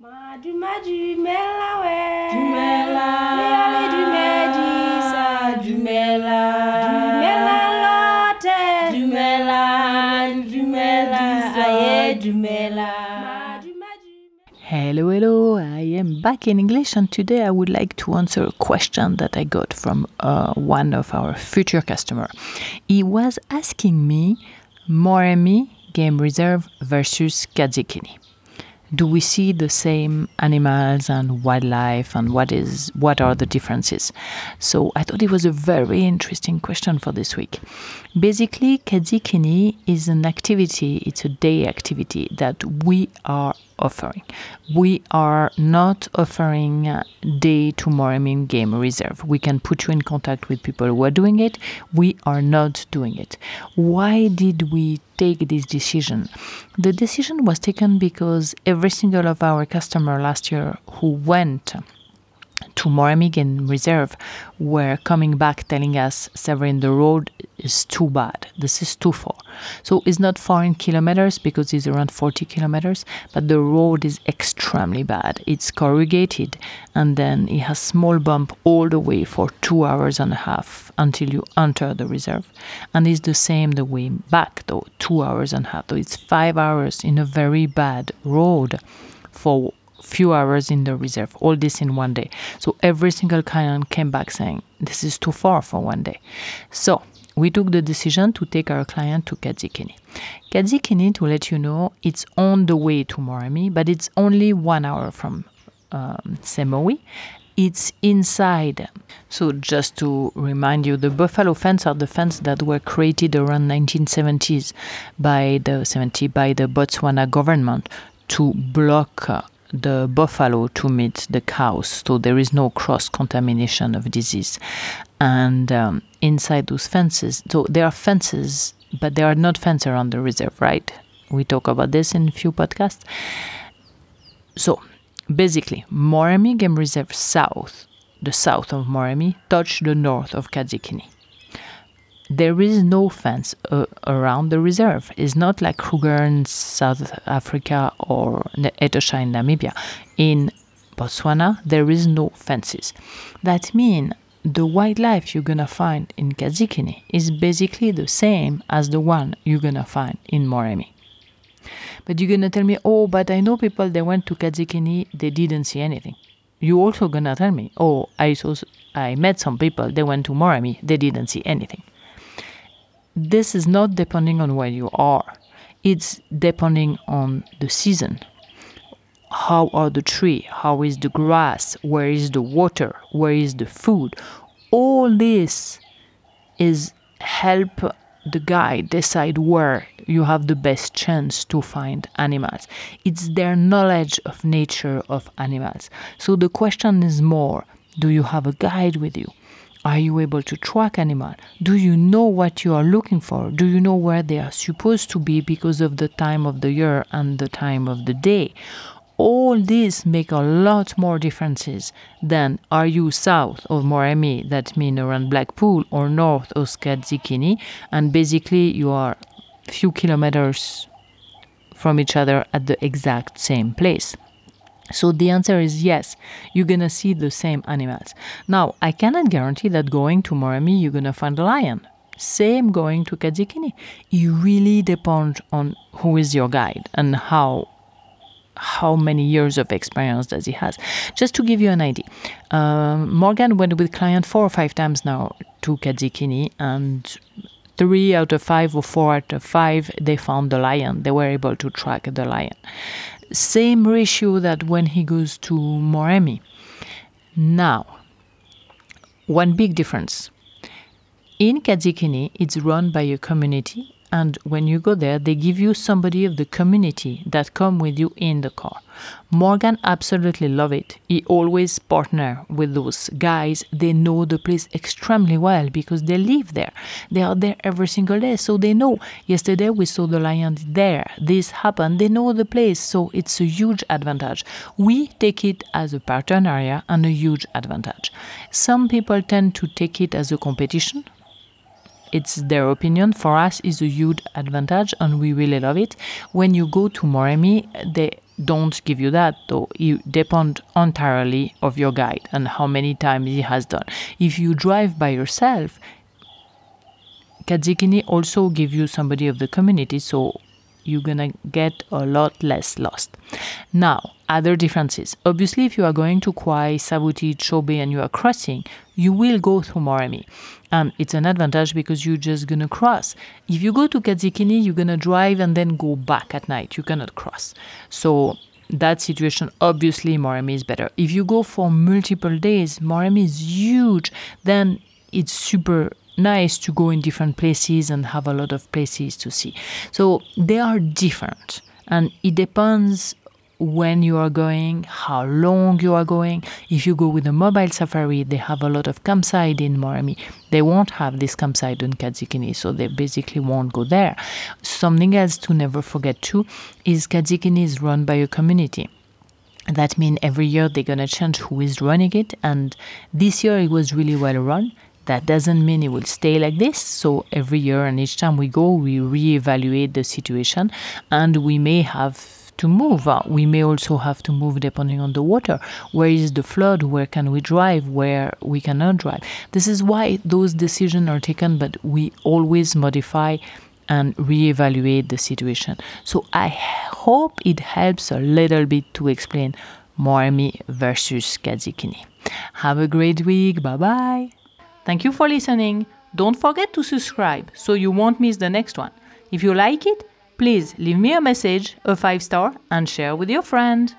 We Dumela. Leale dumedisa Dumela. Dumela lote Dumela, dumela, aye, dumela. Hello, hello, I am back in English, and today I would like to answer a question that I got from uh, one of our future customer. He was asking me Moremi Game Reserve versus Katzikini. Do we see the same animals and wildlife, and what is what are the differences? So I thought it was a very interesting question for this week. Basically, Katzikini is an activity, it's a day activity that we are offering. We are not offering day to Moremi Game Reserve. We can put you in contact with people who are doing it. We are not doing it. Why did we take this decision? The decision was taken because every single of our customer last year who went to Moremi Game Reserve were coming back telling us, Severin, the road is too bad. This is too far. So it's not far in kilometers because it's around 40 kilometers, but the road is extremely bad. It's corrugated and then it has small bump all the way for two hours and a half until you enter the reserve. And it's the same the way back though, two hours and a half. So it's five hours in a very bad road for few hours in the reserve, all this in one day. So every single client came back saying, This is too far for one day. So we took the decision to take our client to Katzikini. Katzikini, to let you know, it's on the way to Moremi, but it's only one hour from um, Semowi. It's inside. So just to remind you, the buffalo fence are the fence that were created around 1970s by the 70 by the Botswana government to block uh, the buffalo to meet the cows, so there is no cross contamination of disease. And um, inside those fences, so there are fences, but there are not fences around the reserve, right? We talk about this in a few podcasts. So basically, Moremi Game Reserve South, the south of Moremi, touch the north of Katzikini there is no fence uh, around the reserve. It's not like Kruger in South Africa or Etosha in Namibia. In Botswana, there is no fences. That means the wildlife you're gonna find in Katzikini is basically the same as the one you're gonna find in Moremi. But you're gonna tell me, oh, but I know people they went to Katzikini, they didn't see anything. You also gonna tell me, oh, I saw, I met some people, they went to Moremi, they didn't see anything this is not depending on where you are. It's depending on the season. How are the tree? How is the grass? Where is the water? Where is the food? All this is help the guide decide where you have the best chance to find animals. It's their knowledge of nature of animals. So the question is more do you have a guide with you are you able to track animal? Do you know what you are looking for? Do you know where they are supposed to be because of the time of the year and the time of the day? All these make a lot more differences than are you south of Moremi, that means around Blackpool, or north of Katzikini, and basically you are few kilometers from each other at the exact same place. So the answer is yes, you're gonna see the same animals. Now, I cannot guarantee that going to Moremi you're gonna find a lion. Same going to Katzikini. It really depends on who is your guide and how how many years of experience does he has. Just to give you an idea, um, Morgan went with client four or five times now to Katzikini and three out of five or four out of five they found the lion. They were able to track the lion same ratio that when he goes to Moremi. Now, one big difference. In Katzikini, it's run by a community, and when you go there, they give you somebody of the community that come with you in the car. Morgan absolutely love it. He always partner with those guys. They know the place extremely well because they live there. They are there every single day, so they know. Yesterday we saw the lion there. This happened. They know the place, so it's a huge advantage. We take it as a partner area and a huge advantage. Some people tend to take it as a competition it's their opinion. For us, is a huge advantage, and we really love it. When you go to Moremi, they don't give you that though you depend entirely of your guide and how many times he has done if you drive by yourself Katzikini also give you somebody of the community so you're gonna get a lot less lost. Now, other differences. Obviously, if you are going to Khwai, Savuti, Chobe, and you are crossing, you will go through Moremi. And um, it's an advantage because you're just gonna cross. If you go to Katzikini, you're gonna drive and then go back at night. You cannot cross. So that situation, obviously, Moremi is better. If you go for multiple days, Moremi is huge. Then it's super nice to go in different places and have a lot of places to see. So they are different and it depends when you are going, how long you are going. If you go with a mobile safari, they have a lot of campsite in Moremi. They won't have this campsite in Katzikini, so they basically won't go there. Something else to never forget too is Katzikini is run by a community that means every year they're going to change who is running it and this year it was really well run that doesn't mean it will stay like this. So every year and each time we go, we reevaluate the situation and we may have to move. Uh, We may also have to move depending on the water. Where is the flood? Where can we drive? Where we cannot drive? This is why those decisions are taken, but we always modify and reevaluate the situation. So I hope it helps a little bit to explain Moremi versus Katzikini. Have a great week. Bye bye. Thank you for listening. Don't forget to subscribe so you won't miss the next one. If you like it, please leave me a message, a five star, and share with your friend.